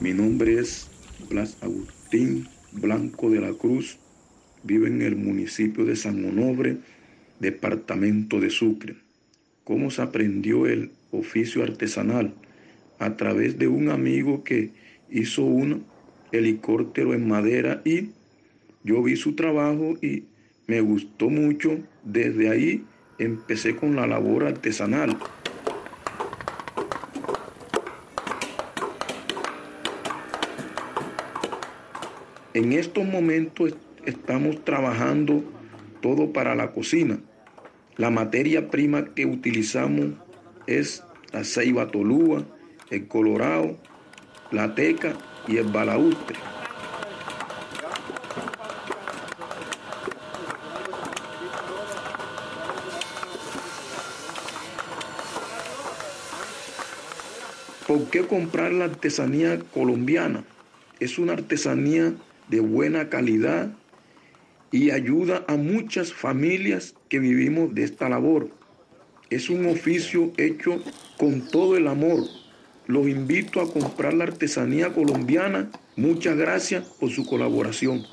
Mi nombre es Blas Agustín Blanco de la Cruz. Vivo en el municipio de San Onobre, departamento de Sucre. ¿Cómo se aprendió el oficio artesanal? A través de un amigo que hizo un helicóptero en madera y yo vi su trabajo y me gustó mucho. Desde ahí empecé con la labor artesanal. En estos momentos estamos trabajando todo para la cocina. La materia prima que utilizamos es la ceiba tolúa, el colorado, la teca y el balaustre. ¿Por qué comprar la artesanía colombiana? Es una artesanía de buena calidad y ayuda a muchas familias que vivimos de esta labor. Es un oficio hecho con todo el amor. Los invito a comprar la artesanía colombiana. Muchas gracias por su colaboración.